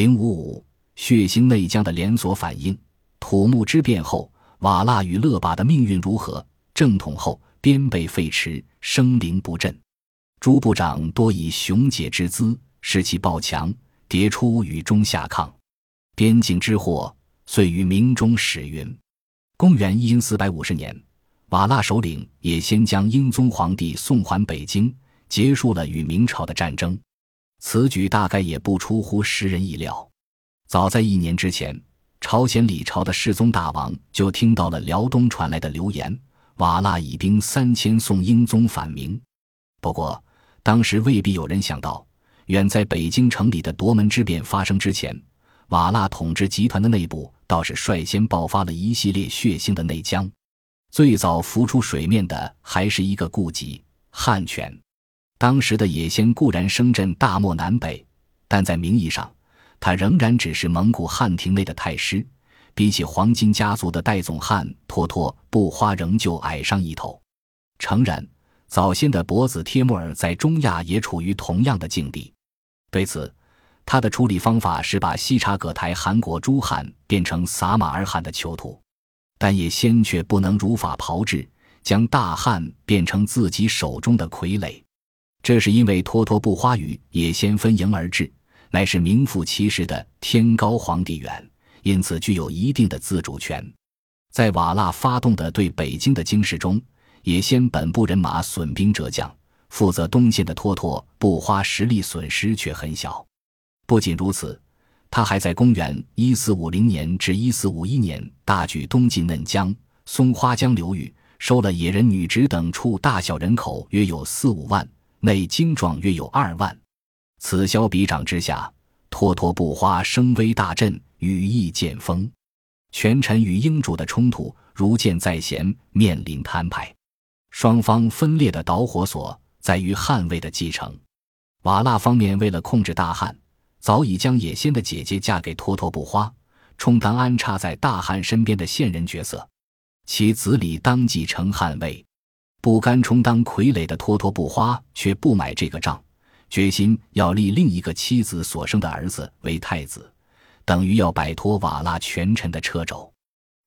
零五五血腥内江的连锁反应。土木之变后，瓦剌与勒巴的命运如何？正统后，边被废弛，生灵不振。诸部长多以雄杰之姿，士气暴强，迭出与中下抗。边境之祸，遂于明中始云。公元一四百五十年，瓦剌首领也先将英宗皇帝送还北京，结束了与明朝的战争。此举大概也不出乎时人意料。早在一年之前，朝鲜李朝的世宗大王就听到了辽东传来的流言，瓦剌以兵三千送英宗反明。不过，当时未必有人想到，远在北京城里的夺门之变发生之前，瓦剌统治集团的内部倒是率先爆发了一系列血腥的内江。最早浮出水面的还是一个顾忌汉权。当时的野先固然声震大漠南北，但在名义上，他仍然只是蒙古汉庭内的太师，比起黄金家族的代总汗托托布花，仍旧矮上一头。诚然，早先的伯子帖木儿在中亚也处于同样的境地。对此，他的处理方法是把西察葛台汗国诸汗变成撒马尔汗的囚徒，但野先却不能如法炮制，将大汗变成自己手中的傀儡。这是因为托托布花与也先分营而至，乃是名副其实的天高皇帝远，因此具有一定的自主权。在瓦剌发动的对北京的京事中，也先本部人马损兵折将，负责东线的托托布花实力损失却很小。不仅如此，他还在公元一四五零年至一四五一年大举东进嫩江、松花江流域，收了野人、女直等处大小人口约有四五万。内精壮约有二万，此消彼长之下，托托布花声威大振，羽翼渐丰。权臣与英主的冲突如箭在弦，面临摊牌。双方分裂的导火索在于汉位的继承。瓦剌方面为了控制大汉，早已将野仙的姐姐嫁给托托布花，充当安插在大汉身边的线人角色。其子李当继承汉位。不甘充当傀儡的托托布花却不买这个账，决心要立另一个妻子所生的儿子为太子，等于要摆脱瓦剌权臣的掣肘。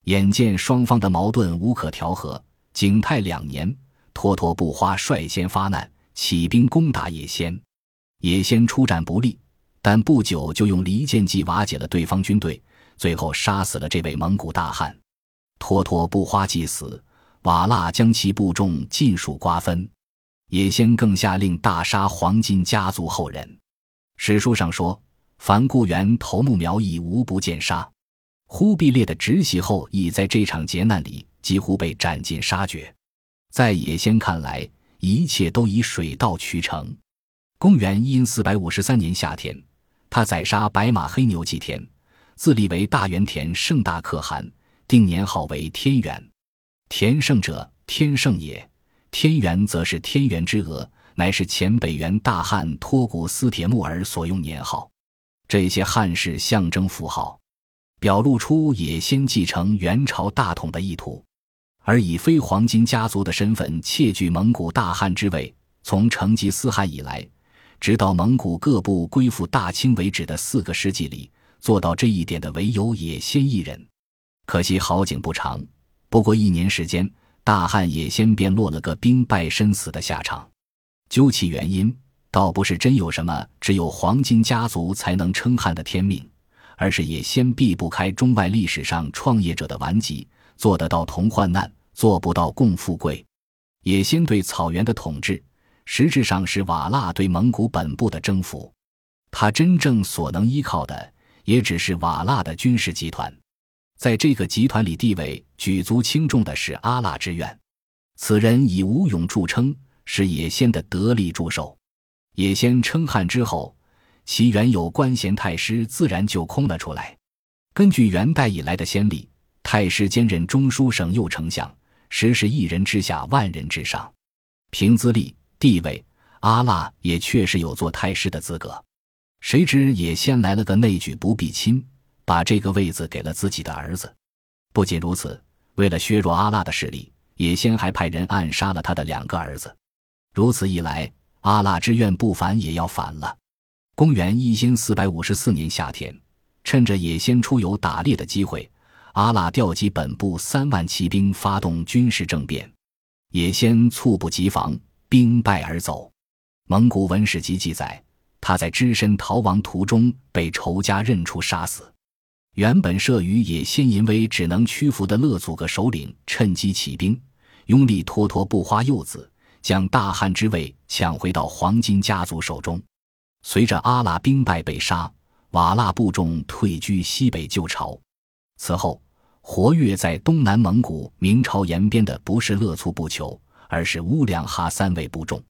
眼见双方的矛盾无可调和，景泰两年，托托布花率先发难，起兵攻打野先。野先出战不利，但不久就用离间计瓦解了对方军队，最后杀死了这位蒙古大汉。托托布花既死。瓦剌将其部众尽数瓜分，也先更下令大杀黄金家族后人。史书上说：“凡故园头目苗裔，无不见杀。”忽必烈的直系后裔在这场劫难里几乎被斩尽杀绝。在野先看来，一切都以水到渠成。公元一四百五十三年夏天，他宰杀白马黑牛祭天，自立为大元田盛大可汗，定年号为天元。田胜者，天胜也；天元则是天元之额，乃是前北元大汉托古斯铁木儿所用年号。这些汉氏象征符号，表露出也先继承元朝大统的意图，而以非黄金家族的身份窃据蒙古大汗之位。从成吉思汗以来，直到蒙古各部归附大清为止的四个世纪里，做到这一点的唯有也先一人。可惜好景不长。不过一年时间，大汉也先便落了个兵败身死的下场。究其原因，倒不是真有什么只有黄金家族才能称汉的天命，而是也先避不开中外历史上创业者的顽疾，做得到同患难，做不到共富贵。也先对草原的统治，实质上是瓦剌对蒙古本部的征服。他真正所能依靠的，也只是瓦剌的军事集团。在这个集团里，地位举足轻重的是阿剌之愿。此人以武勇著称，是野先的得力助手。野先称汉之后，其原有官衔太师自然就空了出来。根据元代以来的先例，太师兼任中书省右丞相，实是一人之下，万人之上。凭资历地位，阿剌也确实有做太师的资格。谁知野先来了个内举不避亲。把这个位子给了自己的儿子。不仅如此，为了削弱阿剌的势力，也先还派人暗杀了他的两个儿子。如此一来，阿剌之愿不反也要反了。公元一千四百五十四年夏天，趁着也先出游打猎的机会，阿剌调集本部三万骑兵发动军事政变，也先猝不及防，兵败而走。蒙古文史籍记载，他在只身逃亡途中被仇家认出杀死。原本慑于也先淫威只能屈服的勒祖格首领趁机起兵，拥立脱脱不花幼子，将大汗之位抢回到黄金家族手中。随着阿剌兵败被杀，瓦剌部众退居西北旧朝。此后，活跃在东南蒙古明朝延边的不是勒促部酋，而是乌良哈三位部众。